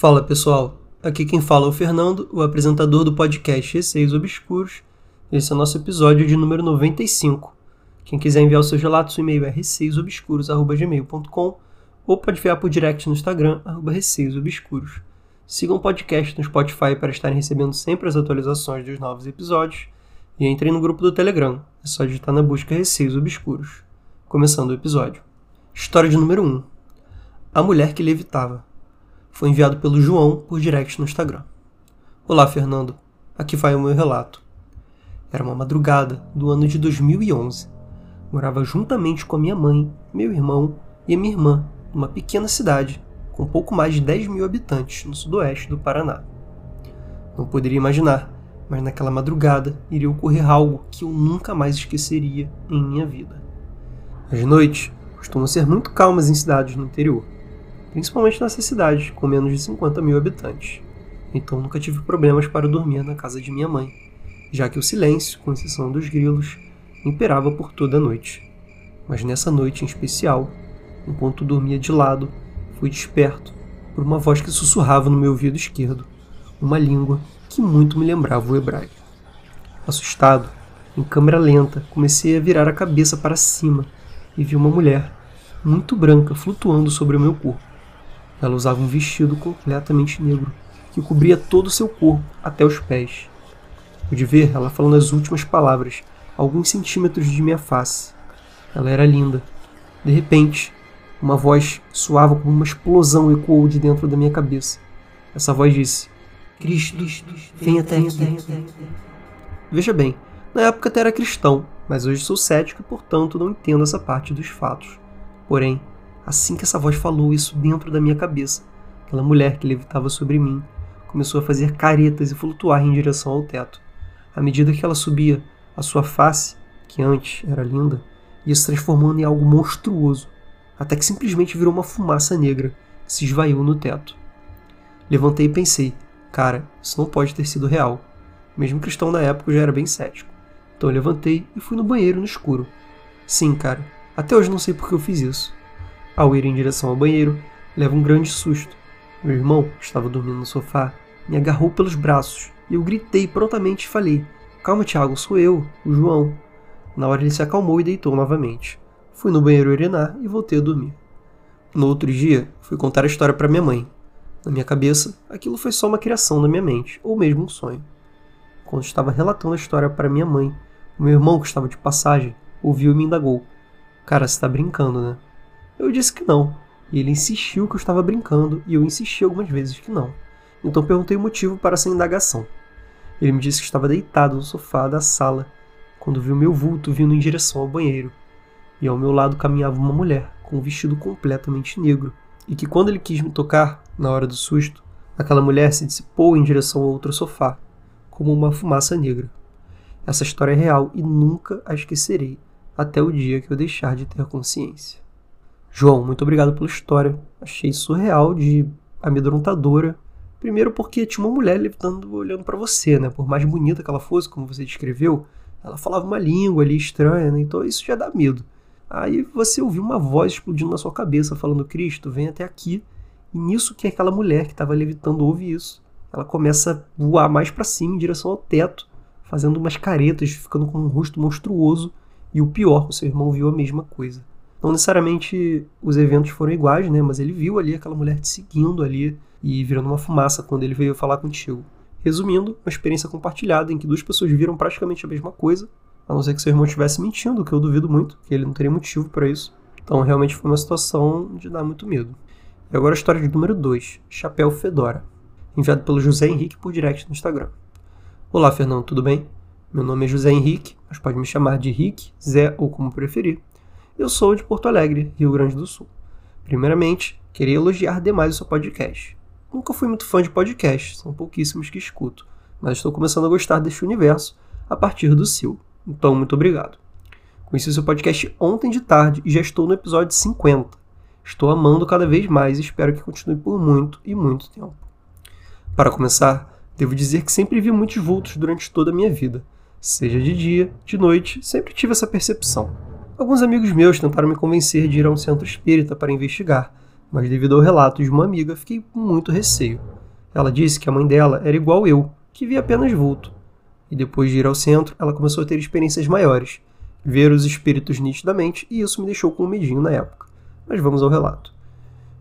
Fala pessoal, aqui quem fala é o Fernando, o apresentador do podcast Receios Obscuros. Esse é o nosso episódio de número 95. Quem quiser enviar os seus relatos, o e-mail é receiosobscuros.gmail.com ou pode enviar por direct no Instagram, arroba receiosobscuros. Sigam o podcast no Spotify para estarem recebendo sempre as atualizações dos novos episódios e entrem no grupo do Telegram, é só digitar na busca Receios Obscuros. Começando o episódio. História de número 1. A mulher que levitava. Foi enviado pelo João por direct no Instagram. Olá, Fernando. Aqui vai o meu relato. Era uma madrugada do ano de 2011. Morava juntamente com a minha mãe, meu irmão e a minha irmã numa pequena cidade com pouco mais de 10 mil habitantes no sudoeste do Paraná. Não poderia imaginar, mas naquela madrugada iria ocorrer algo que eu nunca mais esqueceria em minha vida. As noites costumam ser muito calmas em cidades no interior principalmente nessa cidade, com menos de 50 mil habitantes. Então nunca tive problemas para dormir na casa de minha mãe, já que o silêncio, com exceção dos grilos, imperava por toda a noite. Mas nessa noite em especial, enquanto dormia de lado, fui desperto por uma voz que sussurrava no meu ouvido esquerdo, uma língua que muito me lembrava o hebraico. Assustado, em câmera lenta, comecei a virar a cabeça para cima e vi uma mulher, muito branca, flutuando sobre o meu corpo. Ela usava um vestido completamente negro, que cobria todo o seu corpo até os pés. Pude ver ela falando as últimas palavras, alguns centímetros de minha face. Ela era linda. De repente, uma voz suava como uma explosão ecoou de dentro da minha cabeça. Essa voz disse: Cristo, vem até aqui. Veja bem, na época até era cristão, mas hoje sou cético e, portanto, não entendo essa parte dos fatos. Porém, Assim que essa voz falou isso dentro da minha cabeça, aquela mulher que levitava sobre mim começou a fazer caretas e flutuar em direção ao teto. À medida que ela subia, a sua face, que antes era linda, ia se transformando em algo monstruoso, até que simplesmente virou uma fumaça negra que se esvaiu no teto. Levantei e pensei, cara, isso não pode ter sido real. Mesmo cristão na época eu já era bem cético. Então eu levantei e fui no banheiro no escuro. Sim, cara, até hoje não sei por que eu fiz isso. Ao ir em direção ao banheiro, levo um grande susto. Meu irmão, estava dormindo no sofá, me agarrou pelos braços e eu gritei prontamente e falei: Calma, Thiago, sou eu, o João. Na hora ele se acalmou e deitou novamente. Fui no banheiro urinar e voltei a dormir. No outro dia, fui contar a história para minha mãe. Na minha cabeça, aquilo foi só uma criação da minha mente, ou mesmo um sonho. Quando estava relatando a história para minha mãe, o meu irmão, que estava de passagem, ouviu e me indagou: Cara, você tá brincando, né? Eu disse que não, e ele insistiu que eu estava brincando, e eu insisti algumas vezes que não. Então perguntei o motivo para essa indagação. Ele me disse que estava deitado no sofá da sala quando viu meu vulto vindo em direção ao banheiro, e ao meu lado caminhava uma mulher com um vestido completamente negro, e que quando ele quis me tocar, na hora do susto, aquela mulher se dissipou em direção ao outro sofá, como uma fumaça negra. Essa história é real e nunca a esquecerei até o dia que eu deixar de ter consciência. João, muito obrigado pela história. Achei surreal de amedrontadora. Primeiro porque tinha uma mulher levitando, olhando para você, né? Por mais bonita que ela fosse, como você descreveu, ela falava uma língua ali estranha, né? Então isso já dá medo. Aí você ouviu uma voz explodindo na sua cabeça, falando: Cristo, vem até aqui. E nisso que aquela mulher que estava levitando ouve isso. Ela começa a voar mais para cima, em direção ao teto, fazendo umas caretas, ficando com um rosto monstruoso. E o pior, o seu irmão viu a mesma coisa. Não necessariamente os eventos foram iguais, né? Mas ele viu ali aquela mulher te seguindo ali e virando uma fumaça quando ele veio falar contigo. Resumindo, uma experiência compartilhada em que duas pessoas viram praticamente a mesma coisa, a não ser que seu irmão estivesse mentindo, que eu duvido muito, que ele não teria motivo para isso. Então realmente foi uma situação de dar muito medo. E agora a história de número 2, Chapéu Fedora, enviado pelo José Henrique por direct no Instagram. Olá, Fernando, tudo bem? Meu nome é José Henrique, mas pode me chamar de Rick, Zé ou como preferir. Eu sou de Porto Alegre, Rio Grande do Sul. Primeiramente, queria elogiar demais o seu podcast. Nunca fui muito fã de podcast, são pouquíssimos que escuto, mas estou começando a gostar deste universo a partir do seu. Então, muito obrigado. Conheci seu podcast ontem de tarde e já estou no episódio 50. Estou amando cada vez mais e espero que continue por muito e muito tempo. Para começar, devo dizer que sempre vi muitos vultos durante toda a minha vida. Seja de dia, de noite, sempre tive essa percepção. Alguns amigos meus tentaram me convencer de ir a um centro espírita para investigar, mas devido ao relato de uma amiga, fiquei com muito receio. Ela disse que a mãe dela era igual eu, que via apenas vulto. E depois de ir ao centro, ela começou a ter experiências maiores, ver os espíritos nitidamente, e isso me deixou com um medinho na época. Mas vamos ao relato.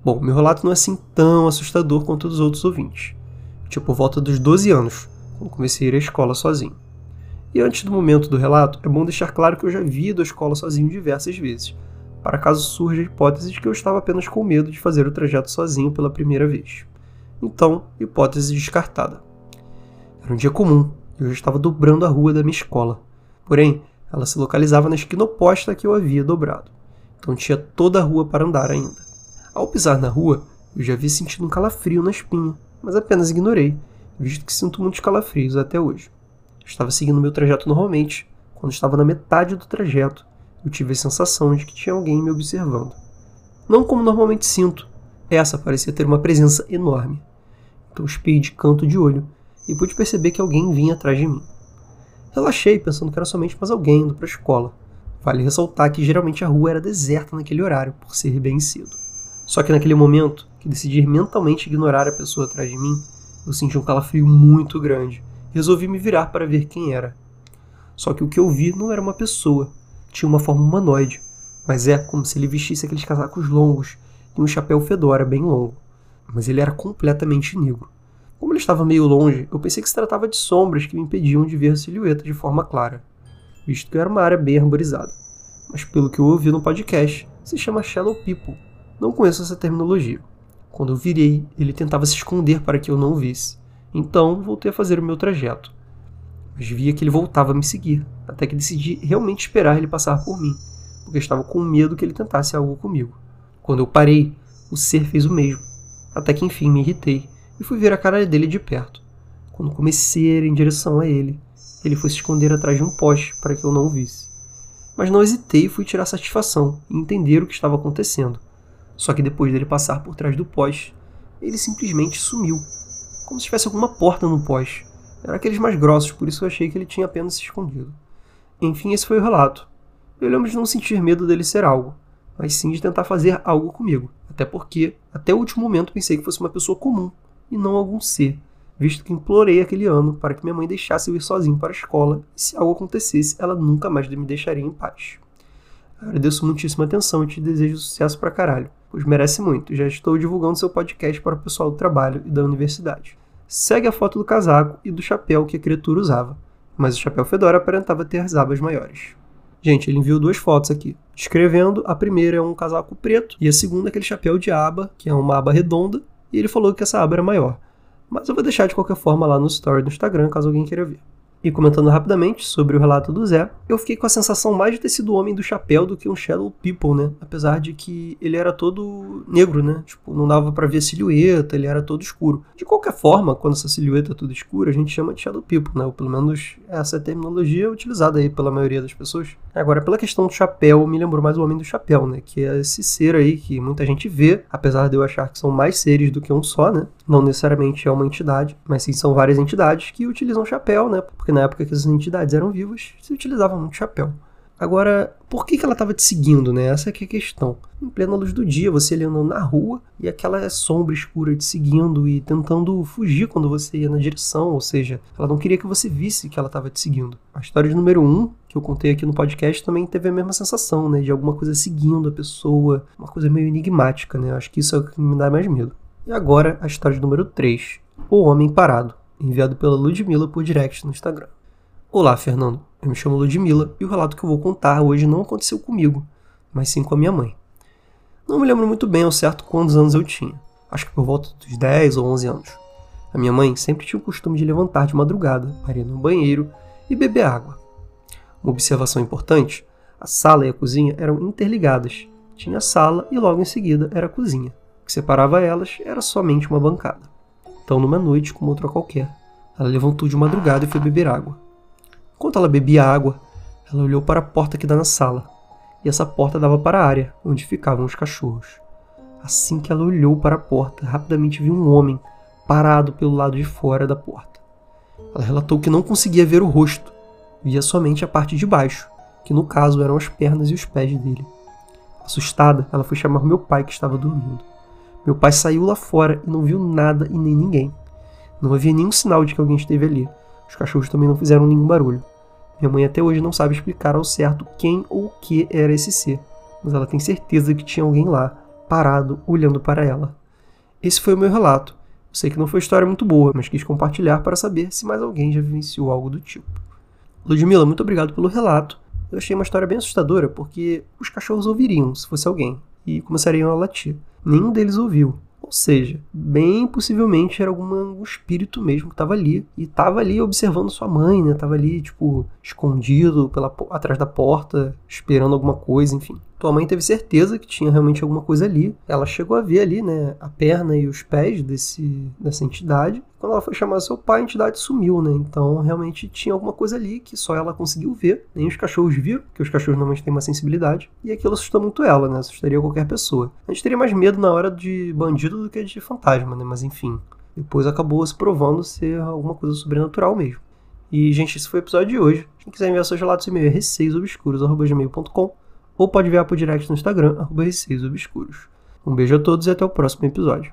Bom, meu relato não é assim tão assustador quanto o dos outros ouvintes. Tipo, por volta dos 12 anos, quando comecei a ir à escola sozinho. E antes do momento do relato, é bom deixar claro que eu já vi à escola sozinho diversas vezes, para caso surja a hipótese de que eu estava apenas com medo de fazer o trajeto sozinho pela primeira vez. Então, hipótese descartada. Era um dia comum e eu já estava dobrando a rua da minha escola. Porém, ela se localizava na esquina oposta que eu havia dobrado. Então tinha toda a rua para andar ainda. Ao pisar na rua, eu já havia sentido um calafrio na espinha, mas apenas ignorei, visto que sinto muitos calafrios até hoje. Estava seguindo meu trajeto normalmente. Quando estava na metade do trajeto, eu tive a sensação de que tinha alguém me observando. Não como normalmente sinto, essa parecia ter uma presença enorme. Então espiei de canto de olho e pude perceber que alguém vinha atrás de mim. Relaxei, pensando que era somente mais alguém indo para a escola. Vale ressaltar que geralmente a rua era deserta naquele horário, por ser bem cedo. Só que naquele momento, que decidi mentalmente ignorar a pessoa atrás de mim, eu senti um calafrio muito grande resolvi me virar para ver quem era. Só que o que eu vi não era uma pessoa, tinha uma forma humanoide, mas é como se ele vestisse aqueles casacos longos e um chapéu fedora bem longo. Mas ele era completamente negro. Como ele estava meio longe, eu pensei que se tratava de sombras que me impediam de ver a silhueta de forma clara, visto que era uma área bem arborizada. Mas pelo que eu ouvi no podcast, se chama Shadow People. Não conheço essa terminologia. Quando eu virei, ele tentava se esconder para que eu não visse. Então, voltei a fazer o meu trajeto mas via que ele voltava a me seguir, até que decidi realmente esperar ele passar por mim, porque estava com medo que ele tentasse algo comigo. Quando eu parei, o ser fez o mesmo, até que enfim me irritei e fui ver a cara dele de perto. Quando comecei a ir em direção a ele, ele foi se esconder atrás de um poste para que eu não o visse. Mas não hesitei e fui tirar satisfação e entender o que estava acontecendo. Só que depois dele passar por trás do poste, ele simplesmente sumiu, como se tivesse alguma porta no poste eram aqueles mais grossos, por isso eu achei que ele tinha apenas se escondido. Enfim, esse foi o relato. Eu lembro de não sentir medo dele ser algo, mas sim de tentar fazer algo comigo. Até porque, até o último momento, pensei que fosse uma pessoa comum e não algum ser, visto que implorei aquele ano para que minha mãe deixasse eu ir sozinho para a escola e se algo acontecesse, ela nunca mais me deixaria em paz. Agradeço muitíssima atenção e te desejo sucesso pra caralho, pois merece muito. Já estou divulgando seu podcast para o pessoal do trabalho e da universidade segue a foto do casaco e do chapéu que a criatura usava, mas o chapéu fedora aparentava ter as abas maiores. Gente, ele enviou duas fotos aqui. Escrevendo, a primeira é um casaco preto e a segunda é aquele chapéu de aba, que é uma aba redonda, e ele falou que essa aba era maior. Mas eu vou deixar de qualquer forma lá no story do Instagram, caso alguém queira ver. E comentando rapidamente sobre o relato do Zé, eu fiquei com a sensação mais de ter sido o homem do chapéu do que um Shadow People, né? Apesar de que ele era todo negro, né? Tipo, não dava para ver a silhueta, ele era todo escuro. De qualquer forma, quando essa silhueta é toda escura, a gente chama de Shadow People, né? Ou pelo menos essa é terminologia utilizada aí pela maioria das pessoas. Agora, pela questão do chapéu, me lembrou mais o homem do chapéu, né? Que é esse ser aí que muita gente vê, apesar de eu achar que são mais seres do que um só, né? Não necessariamente é uma entidade, mas sim são várias entidades que utilizam chapéu, né? Porque na época que as entidades eram vivas, se utilizava muito chapéu. Agora, por que, que ela estava te seguindo, né? Essa é, é a questão. Em plena luz do dia, você andando na rua e aquela sombra escura te seguindo e tentando fugir quando você ia na direção, ou seja, ela não queria que você visse que ela estava te seguindo. A história de número 1, um, que eu contei aqui no podcast, também teve a mesma sensação, né? De alguma coisa seguindo a pessoa, uma coisa meio enigmática, né? Acho que isso é o que me dá mais medo. E agora, a história de número 3, O Homem Parado, enviado pela Ludmilla por direct no Instagram. Olá, Fernando. Eu me chamo Ludmilla e o relato que eu vou contar hoje não aconteceu comigo, mas sim com a minha mãe. Não me lembro muito bem ao certo quantos anos eu tinha, acho que por volta dos 10 ou 11 anos. A minha mãe sempre tinha o costume de levantar de madrugada para ir no banheiro e beber água. Uma observação importante: a sala e a cozinha eram interligadas. Tinha a sala e logo em seguida era a cozinha. O que separava elas era somente uma bancada. Então, numa noite como outra qualquer, ela levantou de madrugada e foi beber água. Enquanto ela bebia água, ela olhou para a porta que dá na sala, e essa porta dava para a área onde ficavam os cachorros. Assim que ela olhou para a porta, rapidamente viu um homem parado pelo lado de fora da porta. Ela relatou que não conseguia ver o rosto, via somente a parte de baixo, que no caso eram as pernas e os pés dele. Assustada, ela foi chamar meu pai que estava dormindo. Meu pai saiu lá fora e não viu nada e nem ninguém. Não havia nenhum sinal de que alguém esteve ali. Os cachorros também não fizeram nenhum barulho. Minha mãe até hoje não sabe explicar ao certo quem ou o que era esse ser, mas ela tem certeza que tinha alguém lá, parado, olhando para ela. Esse foi o meu relato. Sei que não foi história muito boa, mas quis compartilhar para saber se mais alguém já vivenciou algo do tipo. Ludmila, muito obrigado pelo relato. Eu achei uma história bem assustadora, porque os cachorros ouviriam se fosse alguém e começariam a latir. Nenhum deles ouviu. Ou seja, bem possivelmente era algum espírito mesmo que estava ali e estava ali observando sua mãe, né? Tava ali, tipo, escondido pela, atrás da porta, esperando alguma coisa, enfim. Tua mãe teve certeza que tinha realmente alguma coisa ali. Ela chegou a ver ali, né, a perna e os pés desse, dessa entidade. Quando ela foi chamar seu pai, a entidade sumiu, né? Então realmente tinha alguma coisa ali que só ela conseguiu ver. Nem os cachorros viram, porque os cachorros normalmente têm uma sensibilidade. E aquilo assustou muito ela, né? Assustaria qualquer pessoa. A gente teria mais medo na hora de bandido do que de fantasma, né? Mas enfim. Depois acabou se provando ser alguma coisa sobrenatural mesmo. E, gente, esse foi o episódio de hoje. Quem quiser enviar seus relatos, e-mail é receiosobscuros.gmail.com ou pode enviar por direct no Instagram, arroba Obscuros. Um beijo a todos e até o próximo episódio.